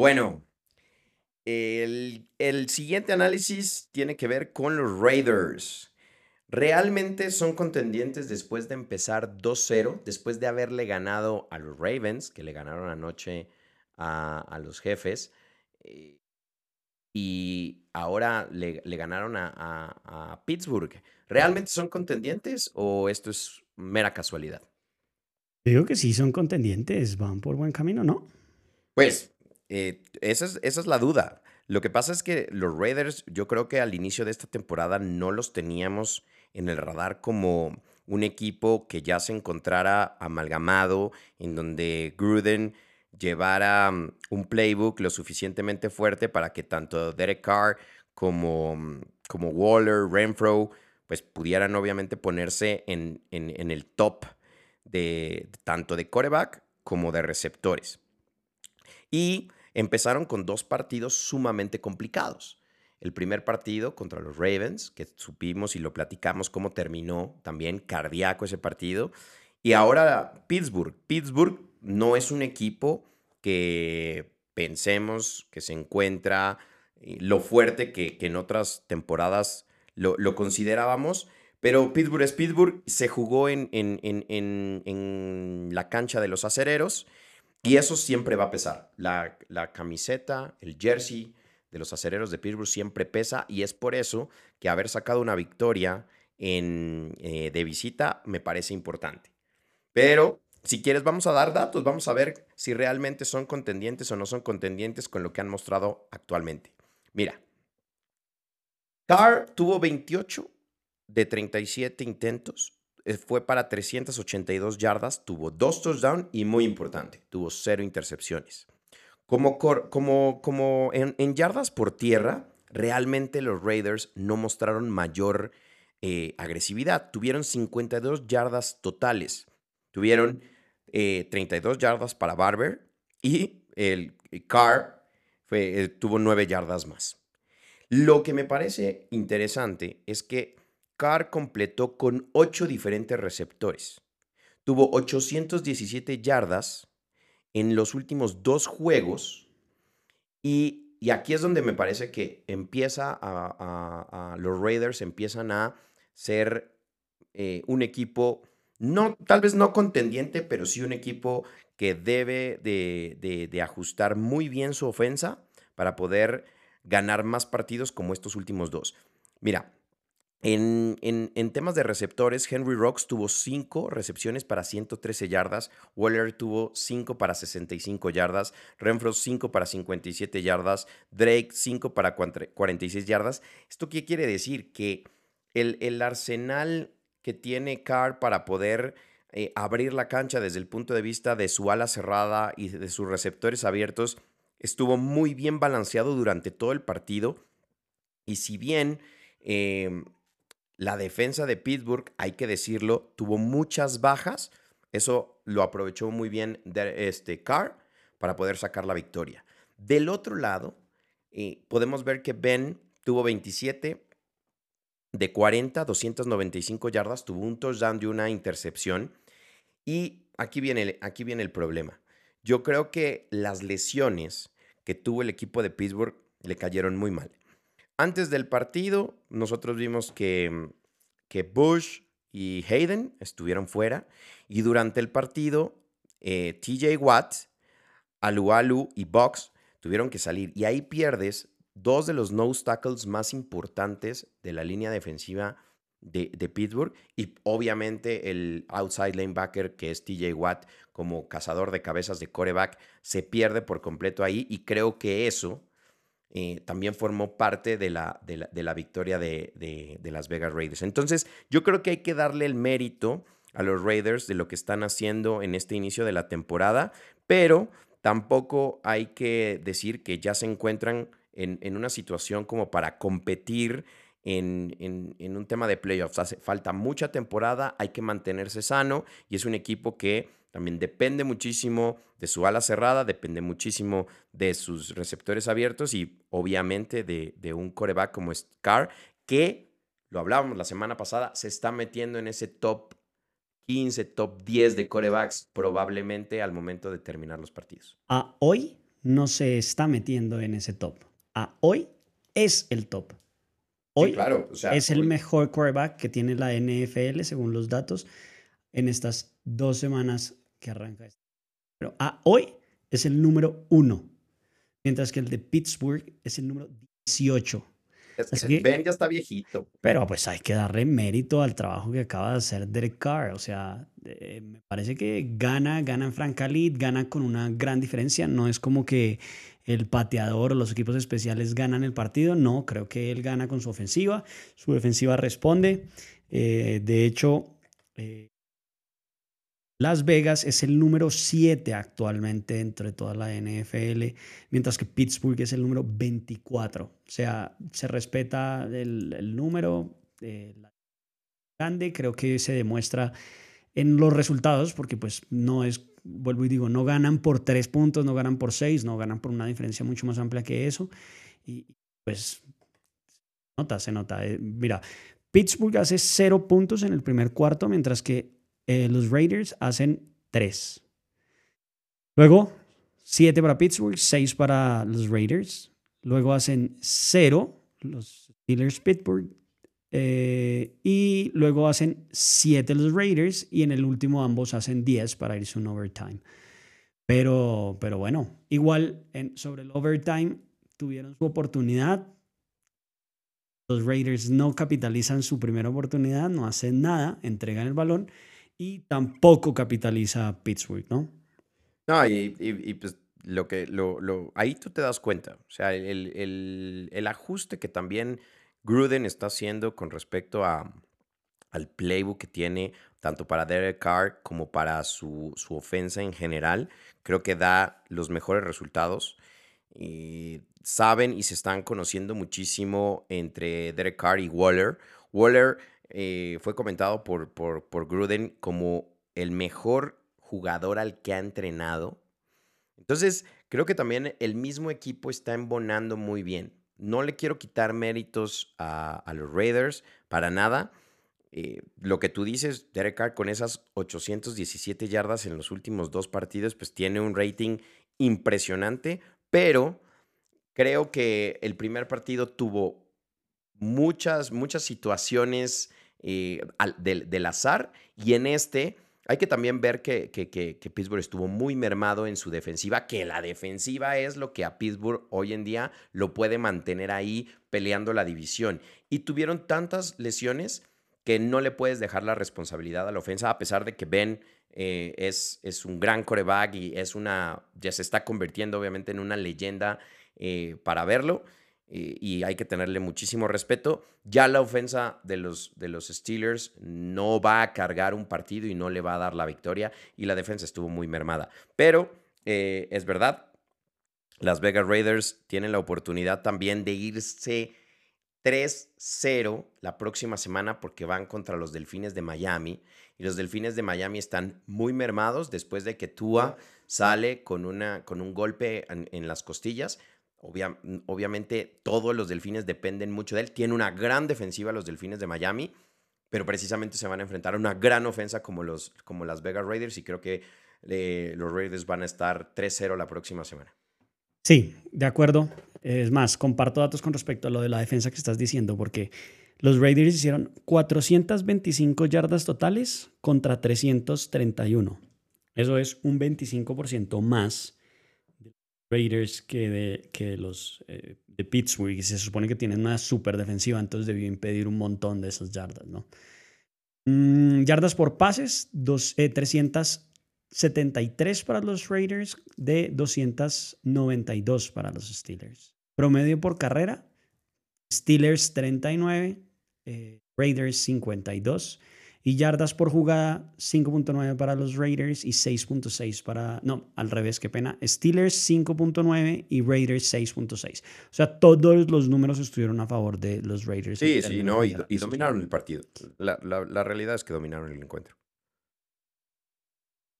Bueno, el, el siguiente análisis tiene que ver con los Raiders. Realmente son contendientes después de empezar 2-0, después de haberle ganado a los Ravens, que le ganaron anoche a, los jefes, eh, y ahora le, ganaron a, Pittsburgh. ¿Realmente son contendientes o esto es mera casualidad? Digo que sí son contendientes, van por buen camino, ¿no? Pues eh, esa, es, esa es la duda. Lo que pasa es que los Raiders, yo creo que al inicio de esta temporada no los teníamos en el radar como un equipo que ya se encontrara amalgamado, en donde Gruden llevara mm, un playbook lo suficientemente fuerte para que tanto Derek Carr como, mm, como Waller, Renfro, pues pudieran obviamente ponerse en, en, el top de tanto de coreback como de receptores. Y empezaron con dos partidos sumamente complicados. El primer partido contra los Ravens, que supimos y lo platicamos cómo terminó, también cardíaco ese partido. Y ahora Pittsburgh. Pittsburgh no es un equipo que pensemos que se encuentra eh, lo fuerte que, en otras temporadas lo, considerábamos. Pero Pittsburgh es Pittsburgh, se jugó en, en, en, la cancha de los acereros y eso siempre va a pesar. La, la camiseta, el jersey, de los acereros de Pittsburgh siempre pesa y es por eso que haber sacado una victoria en, eh, de visita me parece importante. Pero si quieres vamos a dar datos, vamos a ver si realmente son contendientes o no son contendientes con lo que han mostrado actualmente. Mira, Carr tuvo 28 de 37 intentos, fue para 382 yardas, tuvo dos touchdowns y muy importante, tuvo cero intercepciones. Como, como, como en, yardas por tierra, realmente los Raiders no mostraron mayor eh, agresividad. Tuvieron 52 yardas totales. Tuvieron 32 eh, yardas para Barber y el Carr fue, eh, tuvo 9 yardas más. Lo que me parece interesante es que Carr completó con 8 diferentes receptores. Tuvo 817 yardas en los últimos dos juegos y, aquí es donde me parece que empieza a, los Raiders empiezan a ser eh, un equipo, no, tal vez no contendiente, pero sí un equipo que debe de, de ajustar muy bien su ofensa para poder ganar más partidos como estos últimos dos. Mira, en, en, temas de receptores, Henry Rocks tuvo 5 recepciones para 113 yardas, Waller tuvo 5 para 65 yardas, Renfro 5 para 57 yardas, Drake 5 para 46 yardas. ¿Esto qué quiere decir? Que el, el arsenal que tiene Carr para poder eh, abrir la cancha desde el punto de vista de su ala cerrada y de sus receptores abiertos estuvo muy bien balanceado durante todo el partido. Y si bien... Em, la defensa de Pittsburgh, hay que decirlo, tuvo muchas bajas. Eso lo aprovechó muy bien este Carr para poder sacar la victoria. Del otro lado, eh, podemos ver que Ben tuvo 27 de 40, 295 yardas, tuvo un touchdown y una intercepción. Y aquí viene, aquí viene el problema. Yo creo que las lesiones que tuvo el equipo de Pittsburgh le cayeron muy mal. Antes del partido, nosotros vimos que, que Bush y Hayden estuvieron fuera. Y durante el partido, eh, TJ Watt, Alualu y Box tuvieron que salir. Y ahí pierdes dos de los nose tackles más importantes de la línea defensiva de, de, Pittsburgh y obviamente el outside linebacker que es TJ Watt como cazador de cabezas de coreback se pierde por completo ahí y creo que eso eh, también formó parte de la, de la, victoria de, de, Las Vegas Raiders. Entonces, yo creo que hay que darle el mérito a los Raiders de lo que están haciendo en este inicio de la temporada, pero tampoco hay que decir que ya se encuentran en, en una situación como para competir en, en, en, un tema de playoffs. Hace falta mucha temporada, hay que mantenerse sano y es un equipo que también depende muchísimo de su ala cerrada, depende muchísimo de sus receptores abiertos y obviamente de, de un coreback como Scar, que, lo hablábamos la semana pasada, se está metiendo en ese top 15, top 10 de corebacks probablemente al momento de terminar los partidos. Ah, hoy no se está metiendo en ese top. A hoy es el top. Hoy claro, o sea, es el hoy- mejor quarterback que tiene la NFL según los datos en estas dos semanas que arranca esto. Pero a hoy es el número uno, mientras que el de Pittsburgh es el número 18. es así que Ben ya está viejito. Pero pues hay que darle mérito al trabajo que acaba de hacer Derek Carr. O sea, eh, me parece que gana, gana en Frank Khalid, gana con una gran diferencia. No es como que el pateador o los equipos especiales ganan el partido. No, creo que él gana con su ofensiva. Su defensiva responde. Eh, de hecho, eh, Las Vegas es el número 7 actualmente entre toda la NFL, mientras que Pittsburgh es el número 24. O sea, se respeta el, el número eh, grande, creo que se demuestra en los resultados, porque pues no es, vuelvo y digo, no ganan por 3 puntos, no ganan por 6, no ganan por una diferencia mucho más amplia que eso. Y pues nota, se nota. Eh, mira, Pittsburgh hace 0 puntos en el primer cuarto, mientras que eh, los Raiders hacen 3. Luego, 7 para Pittsburgh, 6 para los Raiders. Luego hacen 0 los Steelers Pittsburgh. eh, y luego hacen 7 los Raiders. Y en el último ambos hacen 10 para irse un overtime. Pero, pero bueno, igual en, sobre el overtime tuvieron su oportunidad. Los Raiders no capitalizan su primera oportunidad, no hacen nada, entregan el balón y tampoco capitaliza Pittsburgh, ¿no? No, y, pues lo que lo, lo- ahí tú te das cuenta. O sea, el, el- el ajuste que también Gruden está haciendo con respecto a, al playbook que tiene, tanto para Derek Carr como para su, su ofensa en general, creo que da los mejores resultados. Y saben y se están conociendo muchísimo entre Derek Carr y Waller. Waller eh, fue comentado por, por, Gruden como el mejor jugador al que ha entrenado. Entonces, creo que también el mismo equipo está embonando muy bien. No le quiero quitar méritos a, a los Raiders para nada. Eh, lo que tú dices, Derek Carr con esas 817 yardas en los últimos dos partidos, pues tiene un rating impresionante, pero creo que el primer partido tuvo muchas, muchas situaciones eh, del, del azar y en este hay que también ver que, que- que- que Pittsburgh estuvo muy mermado en su defensiva, que la defensiva es lo que a Pittsburgh hoy en día lo puede mantener ahí peleando la división. Y tuvieron tantas lesiones que no le puedes dejar la responsabilidad a la ofensa, a pesar de que Ben eh, es, es un gran coreback y es una, ya se está convirtiendo obviamente en una leyenda eh, para verlo y hay que tenerle muchísimo respeto. Ya la ofensa de los, de los Steelers no va a cargar un partido y no le va a dar la victoria y la defensa estuvo muy mermada. Pero eh, es verdad, las Vegas Raiders tienen la oportunidad también de irse 3-0 la próxima semana porque van contra los Delfines de Miami. Y los Delfines de Miami están muy mermados después de que Tua sale con, una, con un golpe en, en las costillas. Obvia- obviamente todos los Delfines dependen mucho de él. Tiene una gran defensiva los Delfines de Miami, pero precisamente se van a enfrentar a una gran ofensa como, los, como las Vegas Raiders y creo que eh, los Raiders van a estar 3-0 la próxima semana. Sí, de acuerdo. Es más, comparto datos con respecto a lo de la defensa que estás diciendo, porque los Raiders hicieron 425 yardas totales contra 331. Eso es un 25% más Raiders que los eh, de Pittsburgh. Y se supone que tienen una super defensiva, entonces debió impedir un montón de esas yardas, ¿no? Mm, yardas por pases, dos, eh, 373 para los Raiders de 292 para los Steelers. Promedio por carrera, Steelers 39, eh, Raiders 52. Y yardas por jugada, 5.9 para los Raiders y 6.6 para... No, al revés, qué pena. Steelers 5.9 y Raiders 6.6. O sea, todos los números estuvieron a favor de los Raiders. Sí, sí, no, y, dominaron el partido. La, la- la realidad es que dominaron el encuentro.